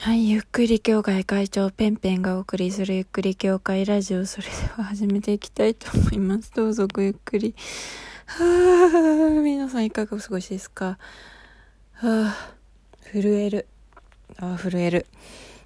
はい、ゆっくり協会会長ペンペンがお送りするゆっくり協会ラジオ、それでは始めていきたいと思います。どうぞごゆっくり。はぁ、皆さんいかがお過ごしですか？はぁ、震える。ああ、震える。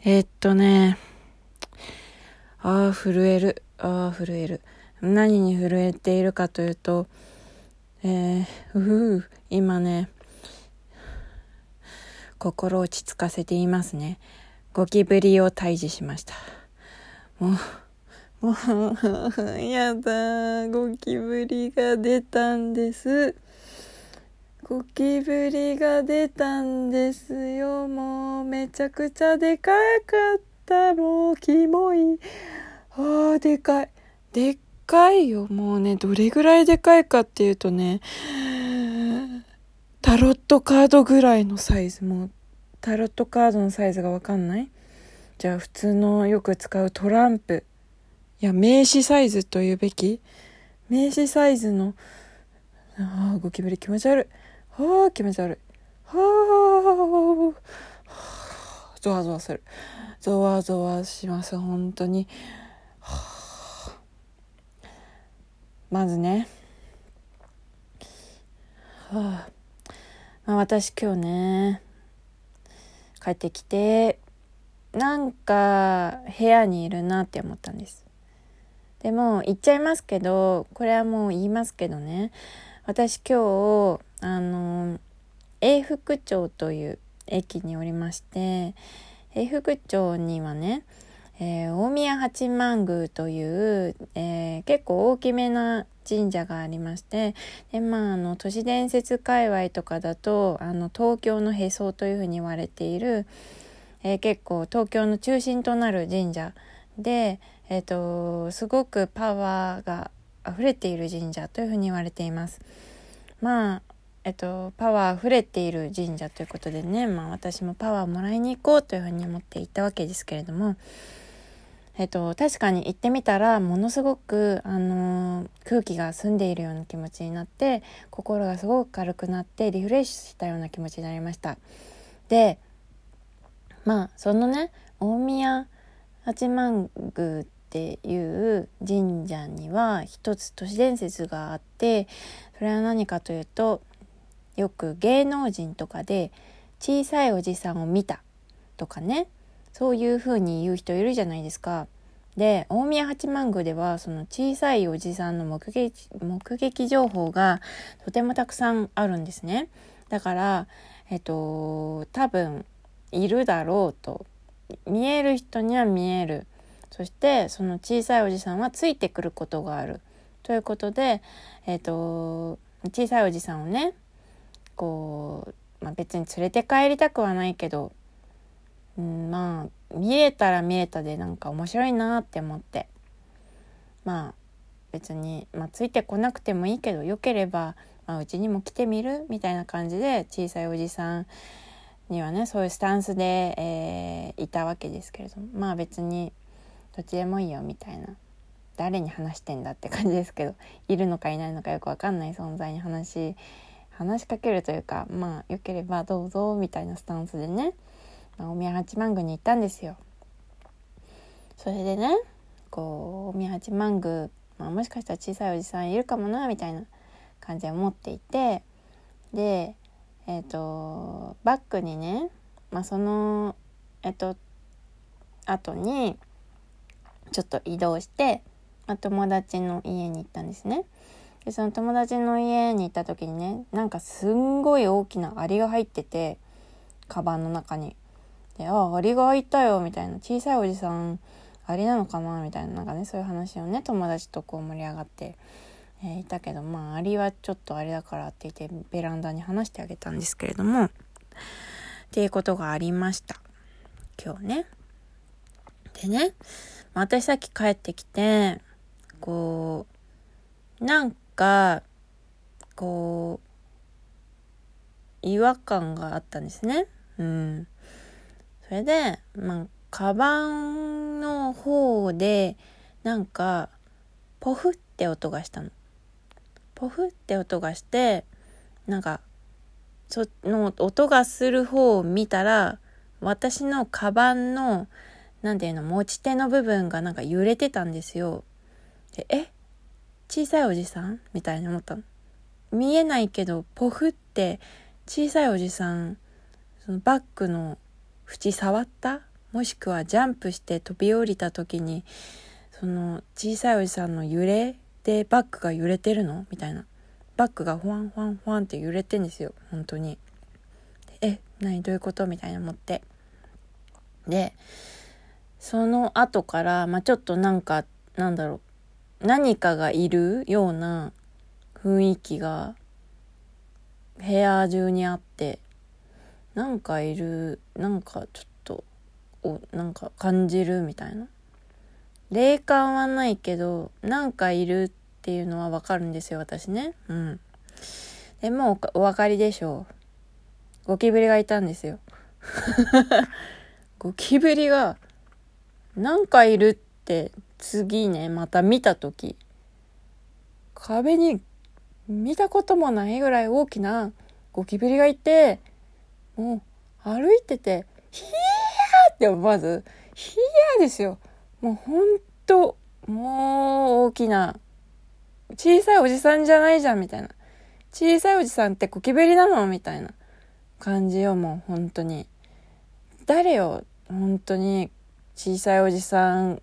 えー、っとね、ああ、震える。ああ、震える。何に震えているかというと、えー、うふ今ね、心落ち着かせていますね。ゴキブリを退治しました。もう、もう、やだ、ゴキブリが出たんです。ゴキブリが出たんですよ。もう、めちゃくちゃでかかった。もう、キモい。ああ、でかい。でっかいよ。もうね、どれぐらいでかいかっていうとね、タロットカードぐらいのサイズ。もタロットカードのサイズがわかんない？じゃあ普通のよく使うトランプ。いや名刺サイズと言うべき？名刺サイズのああゴキブリ気持ち悪い。はあ気持ち悪い。はあゾワゾワするゾワゾワします本当にまずねはあまあ、私今日ね帰ってきてなんか部屋にいるなって思ったんです。でも言っちゃいますけどこれはもう言いますけどね。私今日あの永福町という駅におりまして永福町にはねえー、大宮八幡宮という、えー、結構大きめな神社がありましてで、まあ、あの都市伝説界隈とかだとあの東京のへそというふうに言われている、えー、結構東京の中心となる神社で、えーと、すごくパワーが溢れている神社というふうに言われています。まあえっと、パワー溢れている神社ということでね、まあ、私もパワーをもらいに行こうというふうに思っていたわけですけれどもえっと、確かに行ってみたらものすごく、あのー、空気が澄んでいるような気持ちになって心がすごく軽くなってリフレッシュしたような気持ちになりました。でまあそのね大宮八幡宮っていう神社には一つ都市伝説があってそれは何かというとよく芸能人とかで小さいおじさんを見たとかね。そういうふうに言う人いるじゃないですか。で大宮八幡宮ではその小さいおじさんの目撃目撃情報がとてもたくさんあるんですね。だからえっと多分いるだろうと見える人には見えるそしてその小さいおじさんはついてくることがあるということでえっと小さいおじさんをねこう、まあ、別に連れて帰りたくはないけどうん、まあ見えたら見えたでなんか面白いなって思って。まあ別に、まあ、ついてこなくてもいいけどよければまうち、にも来てみるみたいな感じで小さいおじさんにはねそういうスタンスで、えー、いたわけですけれども。まあ別にどっちでもいいよみたいな。誰に話してんだって感じですけど。いるのかいないのかよく分かんない存在に話話しかけるというかまあよければどうぞみたいなスタンスでね。大宮八幡宮に行ったんですよ。それでねこう大宮八幡宮、まあ、もしかしたら小さいおじさんいるかもなみたいな感じで思っていてでえっ、ー、とバックにね、まあ、そのえっ、ー、と後にちょっと移動して、まあ、友達の家に行ったんですね。でその友達の家に行った時にねなんかすんごい大きなアリが入っててカバンの中に。で、ああ、アリがいたよ、みたいな。小さいおじさん、アリなのかなみたいな、なんかね、そういう話をね、友達とこう盛り上がって、えー、いたけど、まあ、アリはちょっとあれだからって言って、ベランダに話してあげたんですけれども、っていうことがありました。今日ね。でね、私さっき帰ってきて、こう、なんか、こう、違和感があったんですね。うん。それで、まあ、カバンの方で、なんか、ポフって音がしたの。ポフって音がして、なんか、その音がする方を見たら、私のカバンの、なんていうの、持ち手の部分がなんか揺れてたんですよ。で、え？小さいおじさん？みたいに思ったの。見えないけど、ポフって小さいおじさん、そのバッグの縁触った？もしくはジャンプして飛び降りた時に、その小さいおじさんの揺れでバッグが揺れてるの？みたいな。バッグがフワンフワンフワンって揺れてんですよ。本当に。え、何？どういうこと？みたいな思って。で、その後から、まあ、ちょっとなんか、なんだろう、何かがいるような雰囲気が部屋中にあって、なんかいる、なんかちょっと、お、なんか感じるみたいな。霊感はないけど、なんかいるっていうのはわかるんですよ、私ね。うん。でもうお分かりでしょう。ゴキブリがいたんですよ。ゴキブリが、なんかいるって次ね、また見たとき、壁に見たこともないぐらい大きなゴキブリがいて、もう歩いてて、ヒヤーってまず、ヒヤーですよ。もうほんと、もう大きな、小さいおじさんじゃないじゃんみたいな。小さいおじさんってゴキブリなのみたいな感じよ、もう本当に。誰よ、本当に小さいおじさん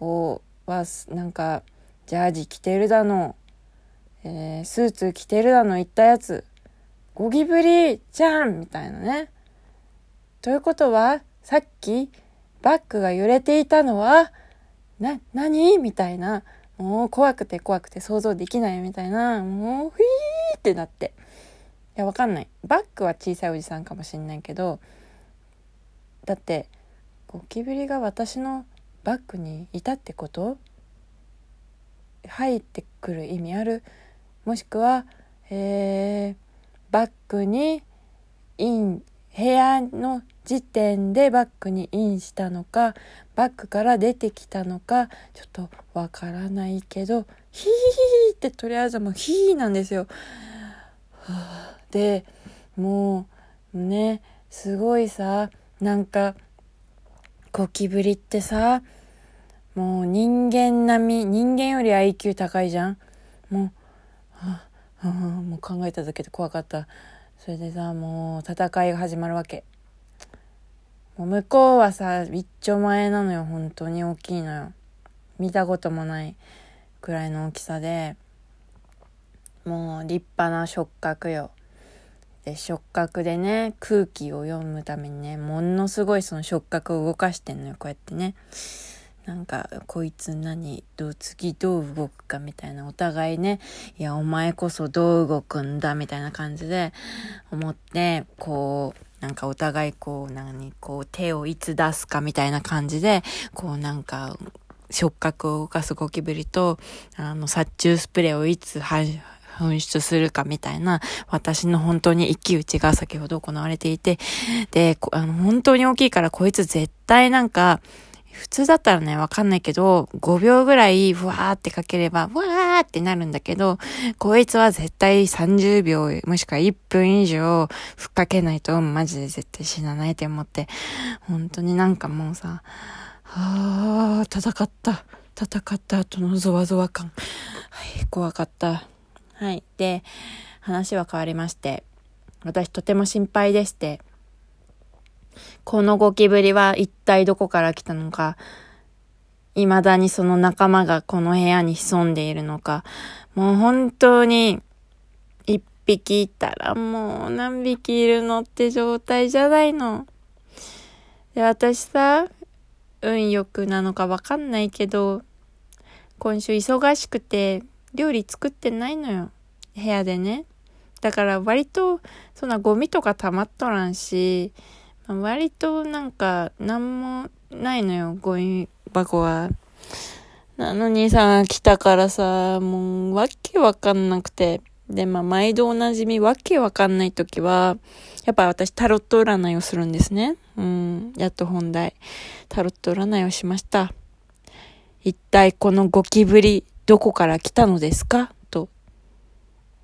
を、は、なんか、ジャージ着てるだの、えー、スーツ着てるだの言ったやつ、ゴキブリじゃんみたいなね。ということは、さっき、バッグが揺れていたのは、な、何みたいな。もう怖くて怖くて想像できないみたいな。もう、ふいーってなって。いや、わかんない。バッグは小さいおじさんかもしんないけど、だってゴキブリが私のバッグにいたってこと？入ってくる意味ある？もしくは、えー、バッグにイン部屋の時点でバッグにインしたのかバッグから出てきたのかちょっとわからないけどヒーってとりあえずもうヒーなんですよ。でもうねすごいさなんか、ゴキブリってさ、もう人間並み、人間より IQ 高いじゃんもう、もう考えただけで怖かった。それでさ、もう戦いが始まるわけ。もう向こうはさ、一丁前なのよ、本当に大きいのよ。見たこともないくらいの大きさで、もう立派な触覚よ。で触覚でね空気を読むためにねものすごいその触覚を動かしてんのよこうやってねなんかこいつ何どう次どう動くかみたいなお互いねいやお前こそどう動くんだみたいな感じで思ってこうなんかお互いこう何こう手をいつ出すかみたいな感じでこうなんか触覚を動かすゴキブリとあの殺虫スプレーをいつ噴出するかみたいな、私の本当に一騎打ちが先ほど行われていて、で、あの、本当に大きいからこいつ絶対なんか、普通だったらね、わかんないけど、5秒ぐらい、ふわーってかければ、わーってなるんだけど、こいつは絶対30秒、もしくは1分以上、ふっかけないと、マジで絶対死なないって思って、本当になんかもうさ、はー、戦った。戦った後のゾワゾワ感。はい、怖かった。はい。で、話は変わりまして、私とても心配でして、このゴキブリは一体どこから来たのか、未だにその仲間がこの部屋に潜んでいるのか、もう本当に一匹いたらもう何匹いるのって状態じゃないの。で、私さ、運良くなのかわかんないけど、今週忙しくて料理作ってないのよ。部屋でね。だから割と、そんなゴミとか溜まっとらんし、割となんか何もないのよ、ゴミ箱は。なのにさ、来たからさ、もうわけわかんなくて。で、まあ、毎度おなじみわけわかんないときは、やっぱ私タロット占いをするんですね。うん、やっと本題。タロット占いをしました。一体このゴキブリ、どこから来たのですか？と、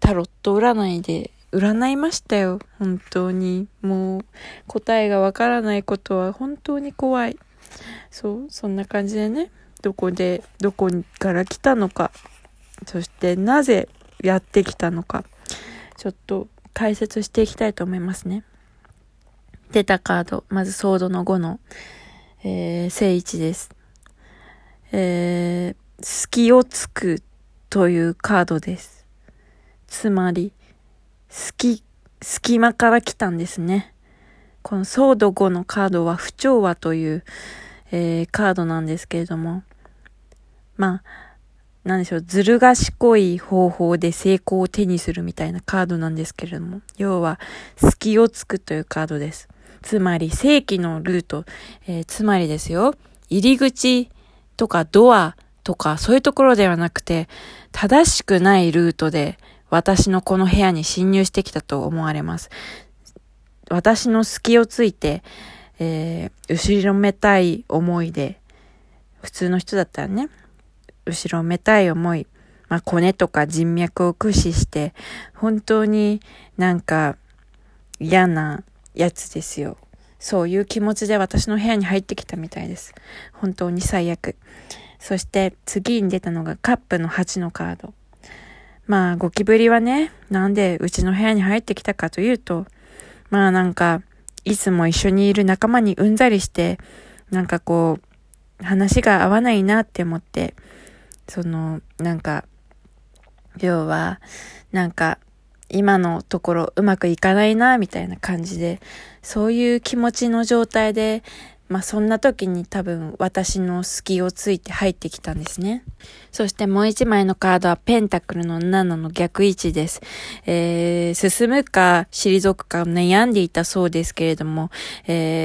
タロット占いで占いましたよ。本当に。もう、答えがわからないことは本当に怖い。そう、そんな感じでね、どこで、どこから来たのか、そしてなぜやってきたのか、ちょっと解説していきたいと思いますね。出たカード、まずソードの5の、えー、正位置です。えー、隙をつくというカードです。つまり、隙、隙間から来たんですね。このソード5のカードは不調和という、えー、カードなんですけれども、まあ、なんでしょう、ずる賢い方法で成功を手にするみたいなカードなんですけれども、要は、隙をつくというカードです。つまり、正規のルート、えー、つまりですよ、入り口とかドアとかそういうところではなくて、正しくないルートで私のこの部屋に侵入してきたと思われます。私の隙をついて、えー、後ろめたい思いで、普通の人だったらね、後ろめたい思い、まあ、コネとか人脈を駆使して、本当になんか嫌なやつですよ。そういう気持ちで私の部屋に入ってきたみたいです。本当に最悪。そして次に出たのがカップの8のカード。まあゴキブリはね、なんでうちの部屋に入ってきたかというと、まあなんか、いつも一緒にいる仲間にうんざりして、なんかこう、話が合わないなって思って、その、なんか、要は、なんか、今のところうまくいかないな、みたいな感じで、そういう気持ちの状態で、まあそんな時に多分私の隙をついて入ってきたんですね。そしてもう一枚のカードはペンタクルの7の逆位置です。えー、進むか退くか悩んでいたそうですけれども、えー